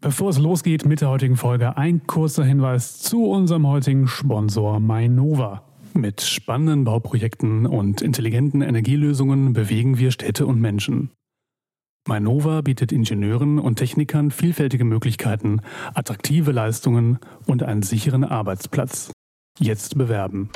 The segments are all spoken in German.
Bevor es losgeht mit der heutigen Folge, ein kurzer Hinweis zu unserem heutigen Sponsor Mainova. Mit spannenden Bauprojekten und intelligenten Energielösungen bewegen wir Städte und Menschen. Mainova bietet Ingenieuren und Technikern vielfältige Möglichkeiten, attraktive Leistungen und einen sicheren Arbeitsplatz. Jetzt bewerben.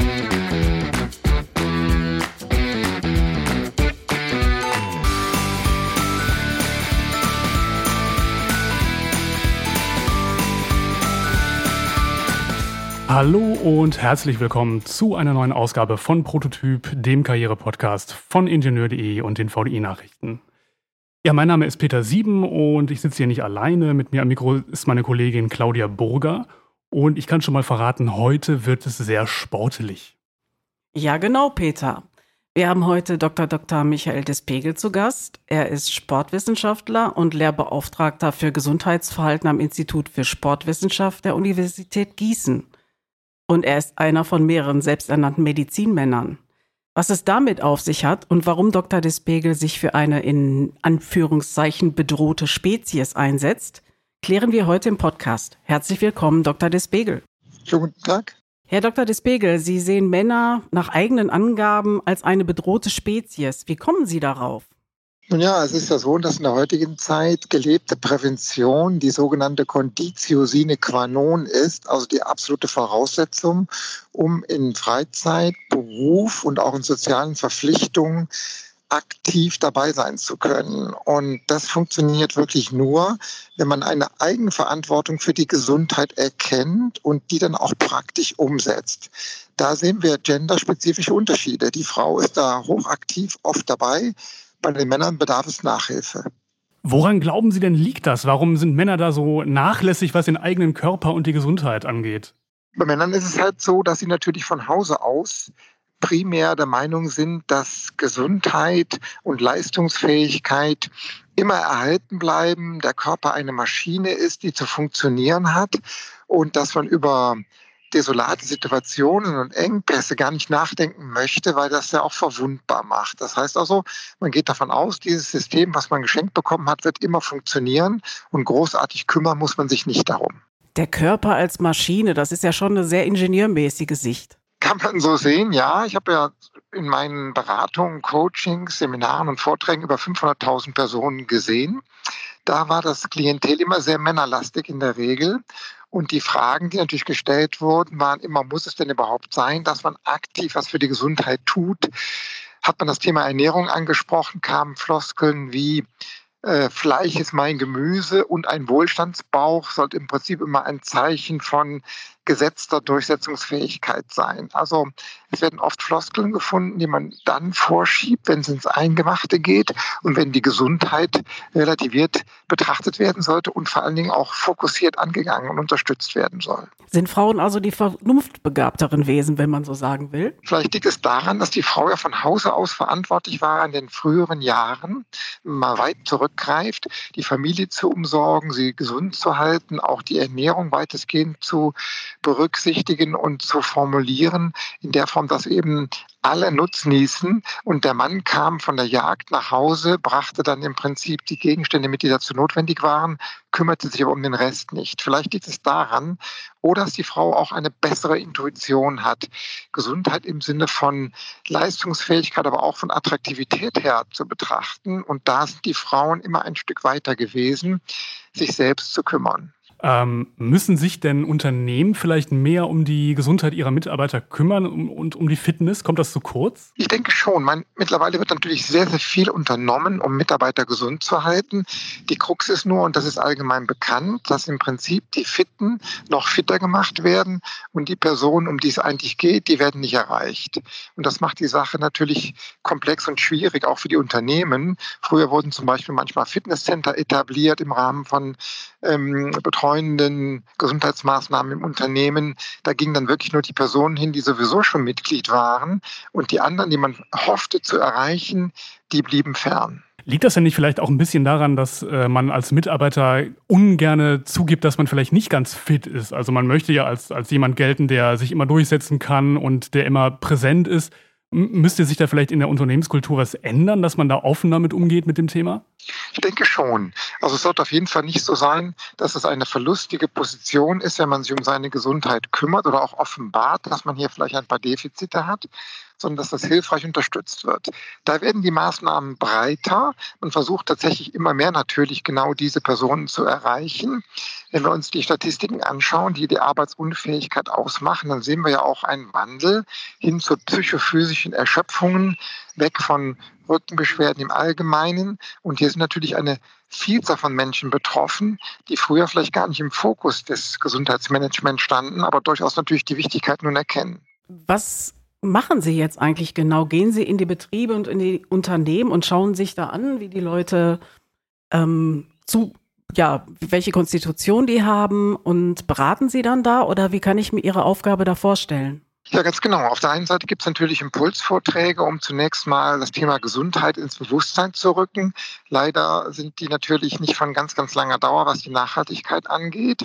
Hallo und herzlich willkommen zu einer neuen Ausgabe von Prototyp, dem Karriere-Podcast von Ingenieur.de und den VDI-Nachrichten. Ja, mein Name ist Peter Sieben und ich sitze hier nicht alleine. Mit mir am Mikro ist meine Kollegin Claudia Burger. Und ich kann schon mal verraten, heute wird es sehr sportlich. Ja, genau, Peter. Wir haben heute Dr. Dr. Michael Despegel zu Gast. Er ist Sportwissenschaftler und Lehrbeauftragter für Gesundheitsverhalten am Institut für Sportwissenschaft der Universität Gießen. Und er ist einer von mehreren selbsternannten Medizinmännern. Was es damit auf sich hat und warum Dr. Despegel sich für eine in Anführungszeichen bedrohte Spezies einsetzt, klären wir heute im Podcast. Herzlich willkommen, Dr. Despegel. Schönen guten Tag. Herr Dr. Despegel, Sie sehen Männer nach eigenen Angaben als eine bedrohte Spezies. Wie kommen Sie darauf? Nun ja, es ist ja so, dass in der heutigen Zeit gelebte Prävention die sogenannte Conditio sine qua non ist, also die absolute Voraussetzung, um in Freizeit, Beruf und auch in sozialen Verpflichtungen aktiv dabei sein zu können. Und das funktioniert wirklich nur, wenn man eine Eigenverantwortung für die Gesundheit erkennt und die dann auch praktisch umsetzt. Da sehen wir genderspezifische Unterschiede. Die Frau ist da hochaktiv oft dabei bei den Männern bedarf es Nachhilfe. Woran glauben Sie denn liegt das? Warum sind Männer da so nachlässig, was den eigenen Körper und die Gesundheit angeht? Bei Männern ist es halt so, dass sie natürlich von Hause aus primär der Meinung sind, dass Gesundheit und Leistungsfähigkeit immer erhalten bleiben, der Körper eine Maschine ist, die zu funktionieren hat und dass man über desolate Situationen und Engpässe gar nicht nachdenken möchte, weil das ja auch verwundbar macht. Das heißt also, man geht davon aus, dieses System, was man geschenkt bekommen hat, wird immer funktionieren und großartig kümmern muss man sich nicht darum. Der Körper als Maschine, das ist ja schon eine sehr ingenieurmäßige Sicht. Kann man so sehen, ja. Ich habe ja in meinen Beratungen, Coachings, Seminaren und Vorträgen über 500.000 Personen gesehen. Da war das Klientel immer sehr männerlastig in der Regel. Und die Fragen, die natürlich gestellt wurden, waren immer, muss es denn überhaupt sein, dass man aktiv was für die Gesundheit tut? Hat man das Thema Ernährung angesprochen, kamen Floskeln wie, äh, Fleisch ist mein Gemüse und ein Wohlstandsbauch sollte im Prinzip immer ein Zeichen von gesetzter Durchsetzungsfähigkeit sein. Also es werden oft Floskeln gefunden, die man dann vorschiebt, wenn es ins Eingemachte geht und wenn die Gesundheit relativiert betrachtet werden sollte und vor allen Dingen auch fokussiert angegangen und unterstützt werden soll. Sind Frauen also die vernunftbegabteren Wesen, wenn man so sagen will? Vielleicht liegt es daran, dass die Frau ja von Hause aus verantwortlich war in den früheren Jahren, mal weit zurückgreift, die Familie zu umsorgen, sie gesund zu halten, auch die Ernährung weitestgehend zu berücksichtigen und zu formulieren, in der Form, dass eben alle Nutznießen und der Mann kam von der Jagd nach Hause, brachte dann im Prinzip die Gegenstände mit, die dazu notwendig waren, kümmerte sich aber um den Rest nicht. Vielleicht liegt es daran, oder dass die Frau auch eine bessere Intuition hat, Gesundheit im Sinne von Leistungsfähigkeit, aber auch von Attraktivität her zu betrachten. Und da sind die Frauen immer ein Stück weiter gewesen, sich selbst zu kümmern. Ähm, müssen sich denn Unternehmen vielleicht mehr um die Gesundheit ihrer Mitarbeiter kümmern und um, um die Fitness? Kommt das zu kurz? Ich denke schon. Man, mittlerweile wird natürlich sehr, sehr viel unternommen, um Mitarbeiter gesund zu halten. Die Krux ist nur, und das ist allgemein bekannt, dass im Prinzip die Fitten noch fitter gemacht werden und die Personen, um die es eigentlich geht, die werden nicht erreicht. Und das macht die Sache natürlich komplex und schwierig, auch für die Unternehmen. Früher wurden zum Beispiel manchmal Fitnesscenter etabliert im Rahmen von ähm, betreuenden Gesundheitsmaßnahmen im Unternehmen, da gingen dann wirklich nur die Personen hin, die sowieso schon Mitglied waren und die anderen, die man hoffte zu erreichen, die blieben fern. Liegt das denn nicht vielleicht auch ein bisschen daran, dass äh, man als Mitarbeiter ungerne zugibt, dass man vielleicht nicht ganz fit ist? Also man möchte ja als, als jemand gelten, der sich immer durchsetzen kann und der immer präsent ist. Müsste sich da vielleicht in der Unternehmenskultur was ändern, dass man da offen damit umgeht mit dem Thema? Ich denke schon. Also es sollte auf jeden Fall nicht so sein, dass es eine verlustige Position ist, wenn man sich um seine Gesundheit kümmert oder auch offenbart, dass man hier vielleicht ein paar Defizite hat, sondern dass das hilfreich unterstützt wird. Da werden die Maßnahmen breiter. Man versucht tatsächlich immer mehr natürlich genau diese Personen zu erreichen. Wenn wir uns die Statistiken anschauen, die die Arbeitsunfähigkeit ausmachen, dann sehen wir ja auch einen Wandel hin zu psychophysischen Erschöpfungen, weg von Rückenbeschwerden im Allgemeinen. Und hier sind natürlich eine Vielzahl von Menschen betroffen, die früher vielleicht gar nicht im Fokus des Gesundheitsmanagements standen, aber durchaus natürlich die Wichtigkeit nun erkennen. Was machen Sie jetzt eigentlich genau? Gehen Sie in die Betriebe und in die Unternehmen und schauen sich da an, wie die Leute ähm, zu, ja, welche Konstitution die haben und beraten Sie dann da oder wie kann ich mir Ihre Aufgabe da vorstellen? Ja, ganz genau. Auf der einen Seite gibt es natürlich Impulsvorträge, um zunächst mal das Thema Gesundheit ins Bewusstsein zu rücken. Leider sind die natürlich nicht von ganz, ganz langer Dauer, was die Nachhaltigkeit angeht.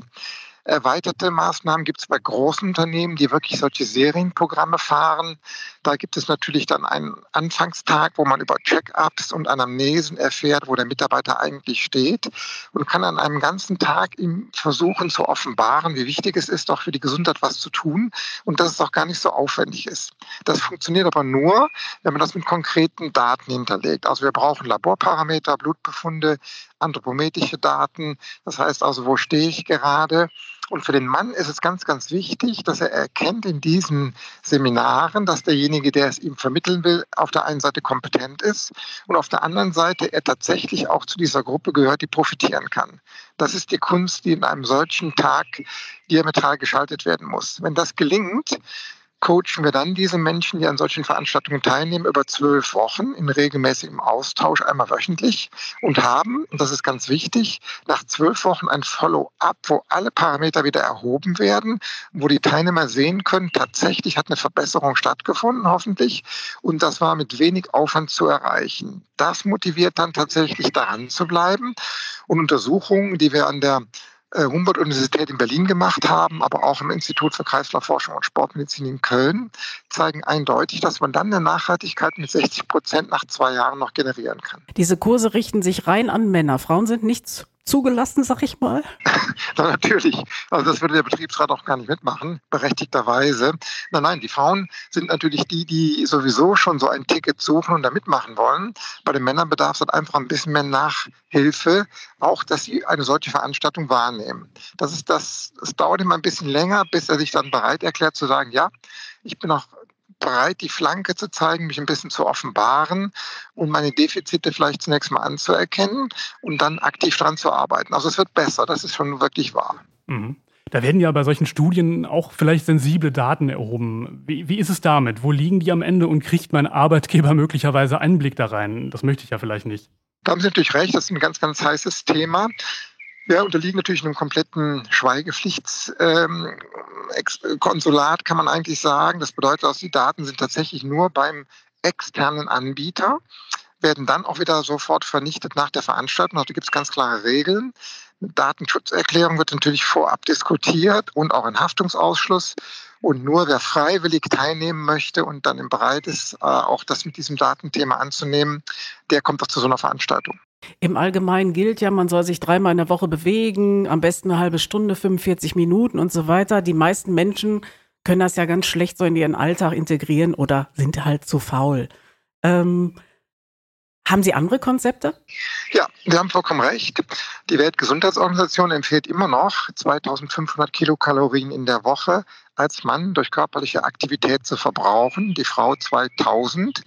Erweiterte Maßnahmen gibt es bei großen Unternehmen, die wirklich solche Serienprogramme fahren. Da gibt es natürlich dann einen Anfangstag, wo man über Check-ups und Anamnesen erfährt, wo der Mitarbeiter eigentlich steht und kann an einem ganzen Tag ihm versuchen zu offenbaren, wie wichtig es ist, auch für die Gesundheit was zu tun und dass es auch gar nicht so aufwendig ist. Das funktioniert aber nur, wenn man das mit konkreten Daten hinterlegt. Also wir brauchen Laborparameter, Blutbefunde, anthropometrische Daten. Das heißt also, wo stehe ich gerade? Und für den Mann ist es ganz, ganz wichtig, dass er erkennt in diesen Seminaren, dass derjenige, der es ihm vermitteln will, auf der einen Seite kompetent ist und auf der anderen Seite er tatsächlich auch zu dieser Gruppe gehört, die profitieren kann. Das ist die Kunst, die in einem solchen Tag diametral geschaltet werden muss. Wenn das gelingt, coachen wir dann diese Menschen, die an solchen Veranstaltungen teilnehmen, über zwölf Wochen in regelmäßigem Austausch, einmal wöchentlich und haben, und das ist ganz wichtig, nach zwölf Wochen ein Follow-up, wo alle Parameter wieder erhoben werden, wo die Teilnehmer sehen können, tatsächlich hat eine Verbesserung stattgefunden, hoffentlich, und das war mit wenig Aufwand zu erreichen. Das motiviert dann tatsächlich daran zu bleiben. Und Untersuchungen, die wir an der Humboldt-Universität in Berlin gemacht haben, aber auch im Institut für Kreislaufforschung und Sportmedizin in Köln, zeigen eindeutig, dass man dann eine Nachhaltigkeit mit 60 Prozent nach zwei Jahren noch generieren kann. Diese Kurse richten sich rein an Männer. Frauen sind nichts zugelassen, sag ich mal? Na, natürlich. Also das würde der Betriebsrat auch gar nicht mitmachen, berechtigterweise. Nein, nein, die Frauen sind natürlich die, die sowieso schon so ein Ticket suchen und da mitmachen wollen. Bei den Männern bedarf es halt einfach ein bisschen mehr Nachhilfe, auch dass sie eine solche Veranstaltung wahrnehmen. Das ist das, es dauert immer ein bisschen länger, bis er sich dann bereit erklärt zu sagen, ja, ich bin auch bereit, die Flanke zu zeigen, mich ein bisschen zu offenbaren und meine Defizite vielleicht zunächst mal anzuerkennen und dann aktiv daran zu arbeiten. Also es wird besser, das ist schon wirklich wahr. Mhm. Da werden ja bei solchen Studien auch vielleicht sensible Daten erhoben. Wie, wie ist es damit? Wo liegen die am Ende und kriegt mein Arbeitgeber möglicherweise Einblick da rein? Das möchte ich ja vielleicht nicht. Da haben Sie natürlich recht, das ist ein ganz, ganz heißes Thema. Wir unterliegen natürlich einem kompletten Schweigepflichtskonsulat, ähm, kann man eigentlich sagen. Das bedeutet, dass die Daten sind tatsächlich nur beim externen Anbieter, werden dann auch wieder sofort vernichtet nach der Veranstaltung. Also da gibt es ganz klare Regeln. Datenschutzerklärung wird natürlich vorab diskutiert und auch ein Haftungsausschluss. Und nur wer freiwillig teilnehmen möchte und dann bereit ist, äh, auch das mit diesem Datenthema anzunehmen, der kommt auch zu so einer Veranstaltung. Im Allgemeinen gilt ja, man soll sich dreimal in der Woche bewegen, am besten eine halbe Stunde, 45 Minuten und so weiter. Die meisten Menschen können das ja ganz schlecht so in ihren Alltag integrieren oder sind halt zu faul. Ähm, haben Sie andere Konzepte? Ja, Sie haben vollkommen recht. Die Weltgesundheitsorganisation empfiehlt immer noch 2500 Kilokalorien in der Woche als Mann durch körperliche Aktivität zu verbrauchen, die Frau 2000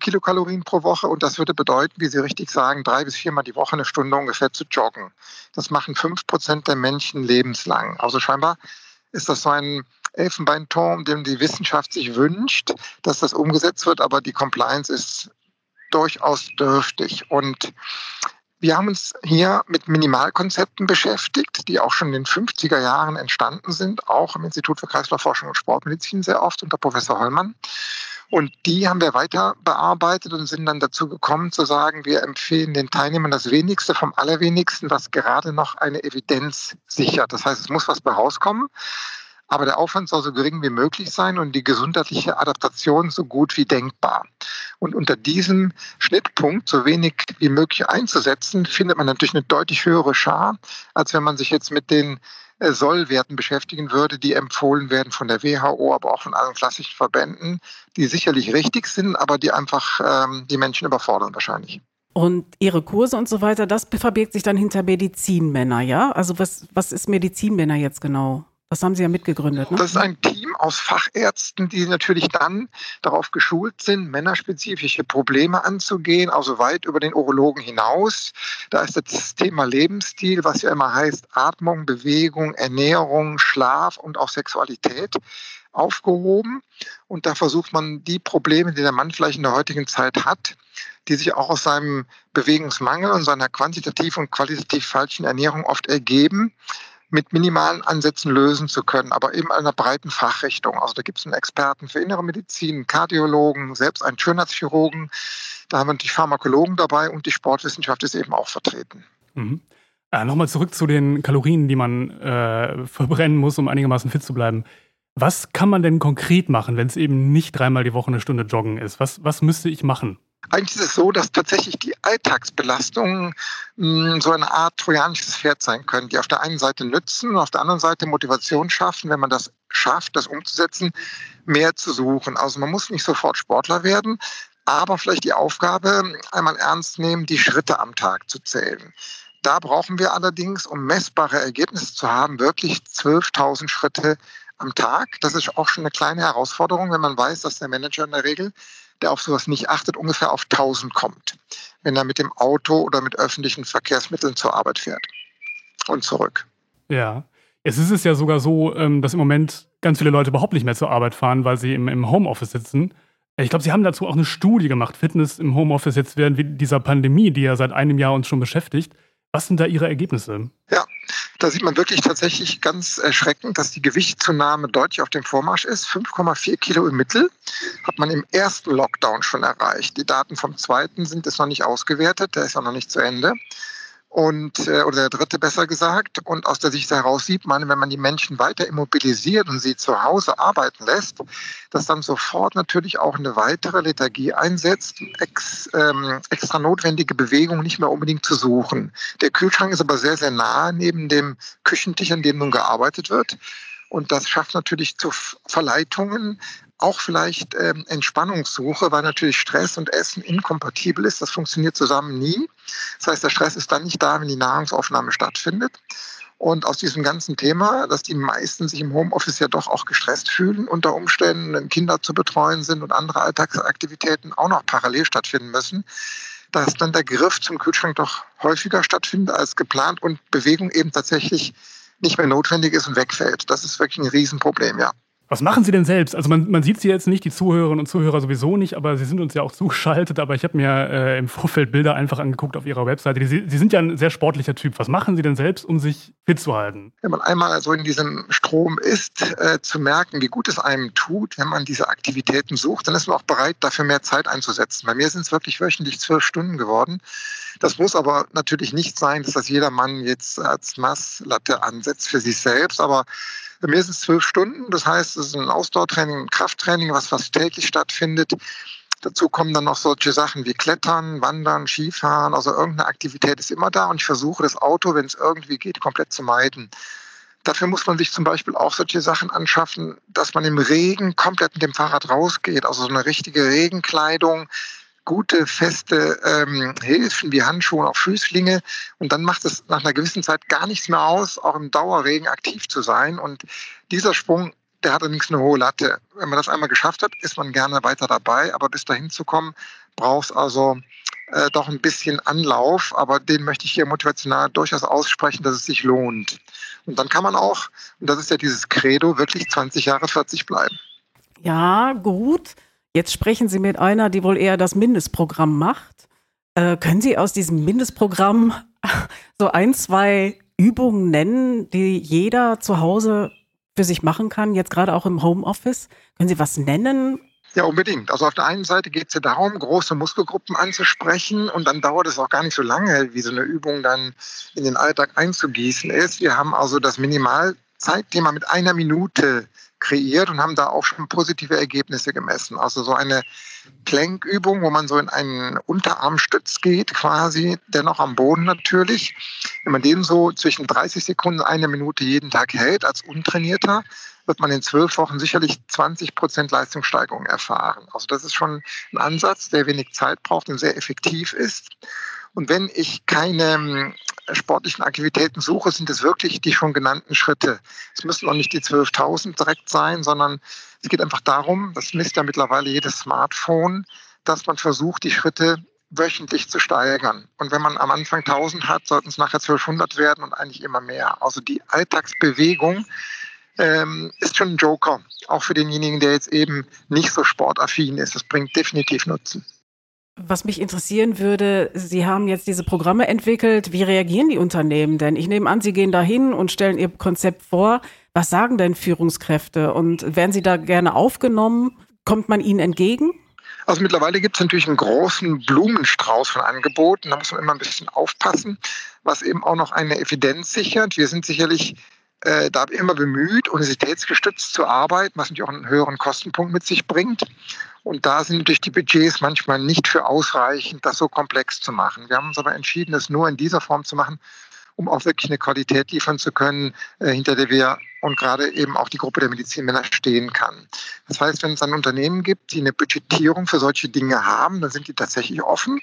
Kilokalorien pro Woche. Und das würde bedeuten, wie Sie richtig sagen, drei bis viermal die Woche eine Stunde ungefähr zu joggen. Das machen fünf Prozent der Menschen lebenslang. Also scheinbar ist das so ein Elfenbeinturm, den die Wissenschaft sich wünscht, dass das umgesetzt wird, aber die Compliance ist durchaus dürftig. Und wir haben uns hier mit Minimalkonzepten beschäftigt, die auch schon in den 50er Jahren entstanden sind, auch im Institut für Kreislaufforschung und Sportmedizin sehr oft unter Professor Hollmann. Und die haben wir weiter bearbeitet und sind dann dazu gekommen zu sagen, wir empfehlen den Teilnehmern das Wenigste vom Allerwenigsten, was gerade noch eine Evidenz sichert. Das heißt, es muss was bei rauskommen. Aber der Aufwand soll so gering wie möglich sein und die gesundheitliche Adaptation so gut wie denkbar. Und unter diesem Schnittpunkt so wenig wie möglich einzusetzen, findet man natürlich eine deutlich höhere Schar, als wenn man sich jetzt mit den äh, Sollwerten beschäftigen würde, die empfohlen werden von der WHO, aber auch von allen klassischen Verbänden, die sicherlich richtig sind, aber die einfach ähm, die Menschen überfordern wahrscheinlich. Und ihre Kurse und so weiter, das verbirgt sich dann hinter Medizinmänner, ja? Also was, was ist Medizinmänner jetzt genau? Das haben Sie ja mitgegründet. Ne? Das ist ein Team aus Fachärzten, die natürlich dann darauf geschult sind, männerspezifische Probleme anzugehen, also weit über den Urologen hinaus. Da ist das Thema Lebensstil, was ja immer heißt Atmung, Bewegung, Ernährung, Schlaf und auch Sexualität aufgehoben. Und da versucht man die Probleme, die der Mann vielleicht in der heutigen Zeit hat, die sich auch aus seinem Bewegungsmangel und seiner quantitativ und qualitativ falschen Ernährung oft ergeben, mit minimalen Ansätzen lösen zu können, aber eben einer breiten Fachrichtung. Also da gibt es einen Experten für innere Medizin, Kardiologen, selbst einen Schönheitschirurgen. Da haben wir natürlich Pharmakologen dabei und die Sportwissenschaft ist eben auch vertreten. Mhm. Äh, Nochmal zurück zu den Kalorien, die man äh, verbrennen muss, um einigermaßen fit zu bleiben. Was kann man denn konkret machen, wenn es eben nicht dreimal die Woche eine Stunde joggen ist? Was, was müsste ich machen? Eigentlich ist es so, dass tatsächlich die Alltagsbelastungen mh, hm, so eine Art trojanisches Pferd sein können, die auf der einen Seite nützen und auf der anderen Seite Motivation schaffen, wenn man das schafft, das umzusetzen, mehr zu suchen. Also man muss nicht sofort Sportler werden, aber vielleicht die Aufgabe einmal ernst nehmen, die Schritte am Tag zu zählen. Da brauchen wir allerdings, um messbare Ergebnisse zu haben, wirklich 12.000 Schritte am Tag. Das ist auch schon eine kleine Herausforderung, wenn man weiß, dass der Manager in der Regel, der auf sowas nicht achtet, ungefähr auf 1000 kommt, wenn er mit dem Auto oder mit öffentlichen Verkehrsmitteln zur Arbeit fährt und zurück. Ja. Es ist es ja sogar so, ähm, dass im Moment ganz viele Leute überhaupt nicht mehr zur Arbeit fahren, weil sie im, Homeoffice sitzen. Ich glaube, Sie haben dazu auch eine Studie gemacht, Fitness im Homeoffice jetzt während dieser Pandemie, die ja seit einem Jahr uns schon beschäftigt. Was sind da Ihre Ergebnisse? Ja, da sieht man wirklich tatsächlich ganz erschreckend, dass die Gewichtszunahme deutlich auf dem Vormarsch ist. 5,4 Kilo im Mittel hat man im ersten Lockdown schon erreicht. Die Daten vom zweiten sind jetzt noch nicht ausgewertet, der ist auch noch nicht zu Ende und äh, oder der dritte besser gesagt. Und aus der Sicht heraus sieht man, wenn man die Menschen weiter immobilisiert und sie zu Hause arbeiten lässt, dass dann sofort natürlich auch eine weitere Lethargie einsetzt, ex, ähm, extra notwendige Bewegung nicht mehr unbedingt zu suchen. Der Kühlschrank ist aber sehr, sehr nah neben dem Küchentisch, an dem nun gearbeitet wird. Und das schafft natürlich zu Verleitungen, auch vielleicht ähm, Entspannungssuche, weil natürlich Stress und Essen inkompatibel ist. Das funktioniert zusammen nie. Das heißt, der Stress ist dann nicht da, wenn die Nahrungsaufnahme stattfindet. Und aus diesem ganzen Thema, dass die meisten sich im Homeoffice ja doch auch gestresst fühlen, unter Umständen Kinder zu betreuen sind und andere Alltagsaktivitäten auch noch parallel stattfinden müssen, dass dann der Griff zum Kühlschrank doch häufiger stattfindet als geplant und Bewegung eben tatsächlich nicht mehr notwendig ist und wegfällt. Das ist wirklich ein Riesenproblem, ja. Was machen Sie denn selbst? Also man, man sieht Sie jetzt nicht, die Zuhörerinnen und Zuhörer sowieso nicht, aber Sie sind uns ja auch zugeschaltet. Aber ich habe mir äh, im Vorfeld Bilder einfach angeguckt auf Ihrer Webseite. Sie, Sie, sind ja ein sehr sportlicher Typ. Was machen Sie denn selbst, um sich fit zu halten? Wenn man einmal so in diesem Strom ist, äh, zu merken, wie gut es einem tut, wenn man diese Aktivitäten sucht, dann ist man auch bereit, dafür mehr Zeit einzusetzen. Bei mir sind es wirklich wöchentlich zwölf Stunden geworden. Das muss aber natürlich nicht sein, dass das jedermann jetzt als Masslatte ansetzt für sich selbst. Aber mir sind es zwölf Stunden. Das heißt, es ist ein Ausdauertraining, ein Krafttraining, was fast täglich stattfindet. Dazu kommen dann noch solche Sachen wie Klettern, Wandern, Skifahren. Also irgendeine Aktivität ist immer da und ich versuche das Auto, wenn es irgendwie geht, komplett zu meiden. Dafür muss man sich zum Beispiel auch solche Sachen anschaffen, dass man im Regen komplett mit dem Fahrrad rausgeht. Also so eine richtige Regenkleidung, gute, feste ähm, Hilfen wie Handschuhe und auch Füßlinge. Und dann macht es nach einer gewissen Zeit gar nichts mehr aus, auch im Dauerregen aktiv zu sein. Und dieser Sprung, der hat allerdings eine hohe Latte. Wenn man das einmal geschafft hat, ist man gerne weiter dabei. Aber bis dahin zu kommen, braucht es also äh, doch ein bisschen Anlauf. Aber den möchte ich hier motivational durchaus aussprechen, dass es sich lohnt. Und dann kann man auch, und das ist ja dieses Credo, wirklich 20 Jahre 40 bleiben. Ja, gut. Jetzt sprechen Sie mit einer, die wohl eher das Mindestprogramm macht. Äh, können Sie aus diesem Mindestprogramm so ein, zwei Übungen nennen, die jeder zu Hause für sich machen kann, jetzt gerade auch im Homeoffice? Können Sie was nennen? Ja, unbedingt. Also auf der einen Seite geht es ja darum, große Muskelgruppen anzusprechen und dann dauert es auch gar nicht so lange, wie so eine Übung dann in den Alltag einzugießen ist. Wir haben also das Minimal Zeitthema mit einer Minute kreiert und haben da auch schon positive Ergebnisse gemessen. Also so eine Plankübung, wo man so in einen Unterarmstütz geht, quasi, dennoch am Boden natürlich. Wenn man den so zwischen 30 Sekunden und eine Minute jeden Tag hält, als Untrainierter, wird man in zwölf Wochen sicherlich 20 Prozent Leistungssteigerung erfahren. Also das ist schon ein Ansatz, der wenig Zeit braucht und sehr effektiv ist. Und wenn ich keine hm, sportlichen Aktivitäten suche, sind es wirklich die schon genannten Schritte. Es müssen auch nicht die 12.000 direkt sein, sondern es geht einfach darum, das misst ja mittlerweile jedes Smartphone, dass man versucht, die Schritte wöchentlich zu steigern. Und wenn man am Anfang 1000 hat, sollten es nachher 1200 werden und eigentlich immer mehr. Also die Alltagsbewegung ähm, ist schon ein Joker, auch für denjenigen, der jetzt eben nicht so sportaffin ist. Das bringt definitiv Nutzen. Was mich interessieren würde, Sie haben jetzt diese Programme entwickelt. Wie reagieren die Unternehmen denn? Ich nehme an, Sie gehen dahin und stellen Ihr Konzept vor. Was sagen denn Führungskräfte? Und werden Sie da gerne aufgenommen? Kommt man Ihnen entgegen? Also mittlerweile gibt es natürlich einen großen Blumenstrauß von Angeboten. Da muss man immer ein bisschen aufpassen, was eben auch noch eine Evidenz sichert. Wir sind sicherlich äh, da immer bemüht, universitätsgestützt zu arbeiten, was natürlich auch einen höheren Kostenpunkt mit sich bringt. Und da sind natürlich die Budgets manchmal nicht für ausreichend, das so komplex zu machen. Wir haben uns aber entschieden, das nur in dieser Form zu machen, um auch wirklich eine Qualität liefern zu können, äh, hinter der wir und gerade eben auch die Gruppe der Medizinmänner stehen kann. Das heißt, wenn es ein Unternehmen gibt, die eine Budgetierung für solche Dinge haben, dann sind die tatsächlich offen.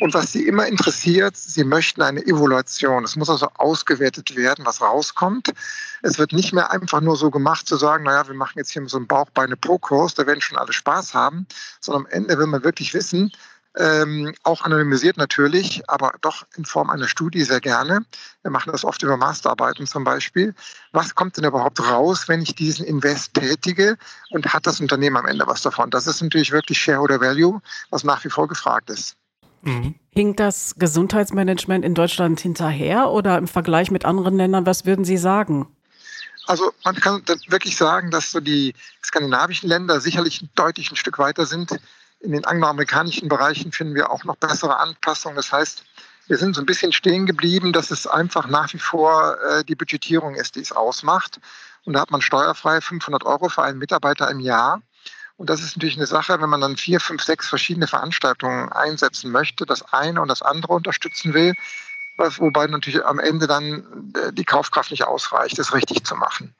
Und was sie immer interessiert, sie möchten eine Evaluation. Es muss also ausgewertet werden, was rauskommt. Es wird nicht mehr einfach nur so gemacht, zu sagen, naja, wir machen jetzt hier so einen Bauchbeine-Pro-Kurs, da werden schon alle Spaß haben, sondern am Ende will man wirklich wissen, ähm, auch anonymisiert natürlich, aber doch in Form einer Studie sehr gerne. Wir machen das oft über Masterarbeiten zum Beispiel. Was kommt denn überhaupt raus, wenn ich diesen Invest tätige und hat das Unternehmen am Ende was davon? Das ist natürlich wirklich Shareholder Value, was nach wie vor gefragt ist. Mhm. Hinkt das Gesundheitsmanagement in Deutschland hinterher oder im Vergleich mit anderen Ländern, was würden Sie sagen? Also man kann wirklich sagen, dass so die skandinavischen Länder sicherlich deutlich ein Stück weiter sind in den angloamerikanischen Bereichen finden wir auch noch bessere Anpassungen. Das heißt, wir sind so ein bisschen stehen geblieben, dass es einfach nach wie vor äh, die Budgetierung ist, die es ausmacht. Und da hat man steuerfrei 500 Euro für einen Mitarbeiter im Jahr. Und das ist natürlich eine Sache, wenn man dann vier, fünf, sechs verschiedene Veranstaltungen einsetzen möchte, das eine und das andere unterstützen will, wobei natürlich am Ende dann äh, die Kaufkraft nicht ausreicht, das richtig zu machen.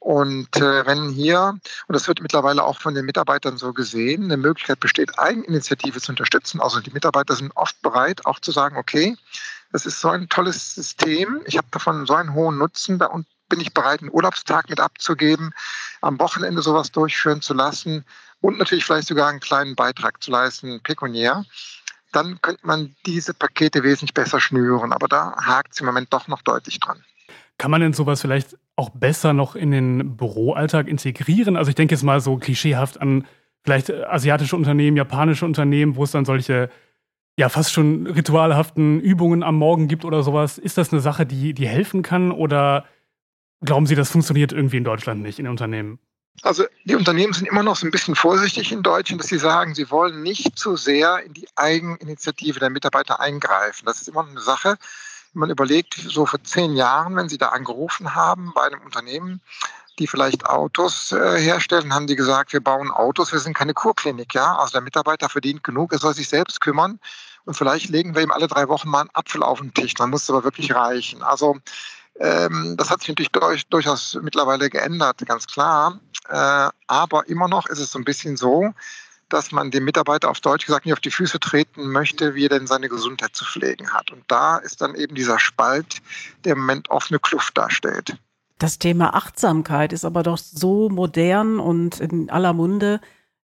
Und äh, wenn hier, und das wird mittlerweile auch von den Mitarbeitern so gesehen, eine Möglichkeit besteht, Eigeninitiative zu unterstützen. Also die Mitarbeiter sind oft bereit, auch zu sagen, okay, das ist so ein tolles System, ich habe davon so einen hohen Nutzen, da bin ich bereit, einen Urlaubstag mit abzugeben, am Wochenende sowas durchführen zu lassen und natürlich vielleicht sogar einen kleinen Beitrag zu leisten, pekuniär dann könnte man diese Pakete wesentlich besser schnüren. Aber da hakt es im Moment doch noch deutlich dran. Kann man denn sowas vielleicht auch besser noch in den Büroalltag integrieren? Also ich denke jetzt mal so klischeehaft an vielleicht asiatische Unternehmen, japanische Unternehmen, wo es dann solche ja fast schon ritualhaften Übungen am Morgen gibt oder sowas. Ist das eine Sache, die, die helfen kann oder glauben Sie, das funktioniert irgendwie in Deutschland nicht in Unternehmen? Also die Unternehmen sind immer noch so ein bisschen vorsichtig in Deutschland, dass sie sagen, sie wollen nicht zu sehr in die Eigeninitiative der Mitarbeiter eingreifen. Das ist immer eine Sache, man überlegt, so vor zehn Jahren, wenn Sie da angerufen haben bei einem Unternehmen, die vielleicht Autos äh, herstellen, haben die gesagt, wir bauen Autos, wir sind keine Kurklinik, ja. Also der Mitarbeiter verdient genug, er soll sich selbst kümmern. Und vielleicht legen wir ihm alle drei Wochen mal einen Apfel auf den Tisch. Dann muss es aber wirklich reichen. Also ähm, das hat sich natürlich durch, durchaus mittlerweile geändert, ganz klar. Äh, aber immer noch ist es so ein bisschen so, dass man dem Mitarbeiter auf Deutsch gesagt nicht auf die Füße treten möchte, wie er denn seine Gesundheit zu pflegen hat. Und da ist dann eben dieser Spalt, der im Moment offene Kluft darstellt. Das Thema Achtsamkeit ist aber doch so modern und in aller Munde.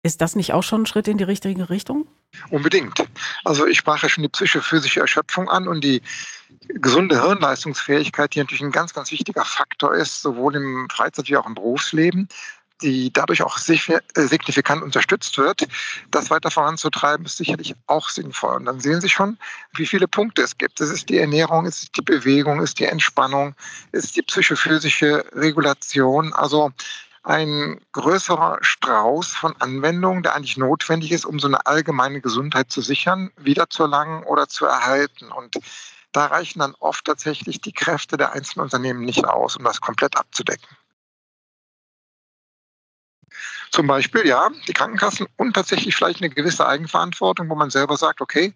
Ist das nicht auch schon ein Schritt in die richtige Richtung? Unbedingt. Also ich sprach ja schon die psychophysische Erschöpfung an und die gesunde Hirnleistungsfähigkeit, die natürlich ein ganz, ganz wichtiger Faktor ist, sowohl im Freizeit- wie auch im Berufsleben die dadurch auch äh, signifikant unterstützt wird, das weiter voranzutreiben, ist sicherlich auch sinnvoll. Und dann sehen Sie schon, wie viele Punkte es gibt. Es ist die Ernährung, es ist die Bewegung, es ist die Entspannung, es ist die psychophysische Regulation. Also ein größerer Strauß von Anwendungen, der eigentlich notwendig ist, um so eine allgemeine Gesundheit zu sichern, wiederzuerlangen oder zu erhalten. Und Da reichen dann oft tatsächlich die Kräfte der einzelnen Unternehmen nicht aus, um das komplett abzudecken. Zum Beispiel, ja, die Krankenkassen und tatsächlich vielleicht eine gewisse Eigenverantwortung, wo man selber sagt, okay,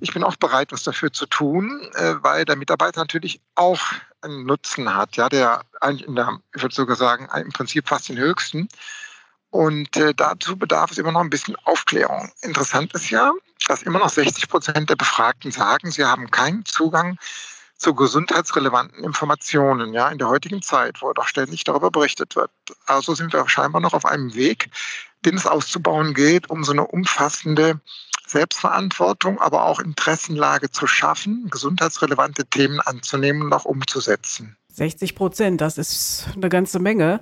ich bin auch bereit, was dafür zu tun, äh, weil der Mitarbeiter natürlich auch einen Nutzen hat, ja, der eigentlich in der, ich würde sogar sagen, im Prinzip fast den höchsten. Und äh, dazu bedarf es immer noch ein bisschen Aufklärung. Interessant ist ja, dass immer noch 60 Prozent der Befragten sagen, sie haben keinen Zugang zu gesundheitsrelevanten Informationen, ja, in der heutigen Zeit, wo doch ständig darüber berichtet wird. Also sind wir scheinbar noch auf einem Weg, den es auszubauen gilt, um so eine umfassende Selbstverantwortung, aber auch Interessenlage zu schaffen, gesundheitsrelevante Themen anzunehmen und auch umzusetzen. 60 Prozent, das ist eine ganze Menge.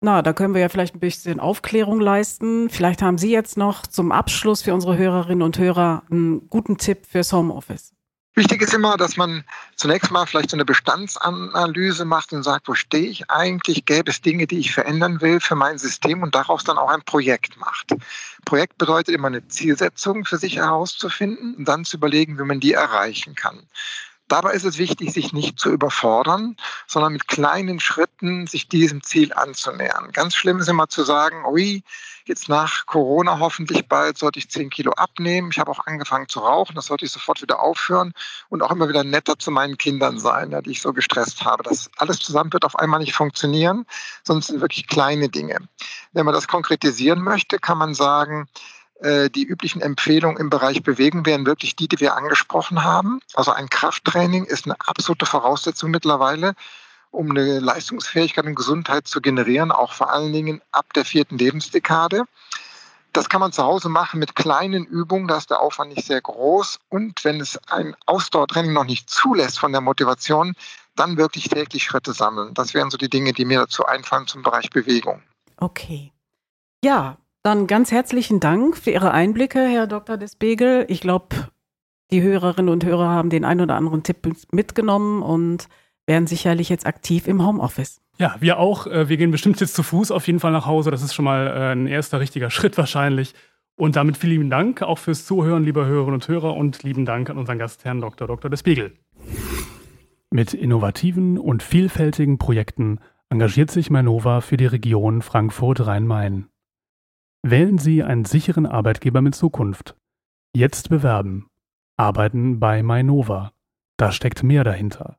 Na, da können wir ja vielleicht ein bisschen Aufklärung leisten. Vielleicht haben Sie jetzt noch zum Abschluss für unsere Hörerinnen und Hörer einen guten Tipp fürs Homeoffice. Wichtig ist immer, dass man zunächst mal vielleicht so eine Bestandsanalyse macht und sagt, wo stehe ich eigentlich? Gäbe es Dinge, die ich verändern will für mein System und daraus dann auch ein Projekt macht. Projekt bedeutet immer eine Zielsetzung für sich herauszufinden und dann zu überlegen, wie man die erreichen kann. Dabei ist es wichtig, sich nicht zu überfordern, sondern mit kleinen Schritten sich diesem Ziel anzunähern. Ganz schlimm ist immer zu sagen, ui, jetzt nach Corona hoffentlich bald sollte ich 10 Kilo abnehmen. Ich habe auch angefangen zu rauchen, das sollte ich sofort wieder aufhören und auch immer wieder netter zu meinen Kindern sein, ja, die ich so gestresst habe. Das alles zusammen wird auf einmal nicht funktionieren, sondern sind wirklich kleine Dinge. Wenn man das konkretisieren möchte, kann man sagen, die üblichen Empfehlungen im Bereich Bewegung wären wirklich die, die wir angesprochen haben. Also ein Krafttraining ist eine absolute Voraussetzung mittlerweile, um eine Leistungsfähigkeit und Gesundheit zu generieren, auch vor allen Dingen ab der vierten Lebensdekade. Das kann man zu Hause machen mit kleinen Übungen, da ist der Aufwand nicht sehr groß. Und wenn es ein Ausdauertraining noch nicht zulässt von der Motivation, dann wirklich täglich Schritte sammeln. Das wären so die Dinge, die mir dazu einfallen zum Bereich Bewegung. Okay. Ja, dann ganz herzlichen Dank für Ihre Einblicke, Herr Dr. Desbegel. Ich glaube, die Hörerinnen und Hörer haben den ein oder anderen Tipp mitgenommen und werden sicherlich jetzt aktiv im Homeoffice. Ja, wir auch. Äh, wir gehen bestimmt jetzt zu Fuß auf jeden Fall nach Hause. Das ist schon mal äh, ein erster richtiger Schritt wahrscheinlich. Und damit vielen lieben Dank auch fürs Zuhören, liebe Hörerinnen und Hörer, und lieben Dank an unseren Gast, Herrn Dr. Dr. Despiegel. Mit innovativen und vielfältigen Projekten engagiert sich Manova für die Region Frankfurt-Rhein-Main. Wählen Sie einen sicheren Arbeitgeber mit Zukunft. Jetzt bewerben. Arbeiten bei Mainova. Da steckt mehr dahinter.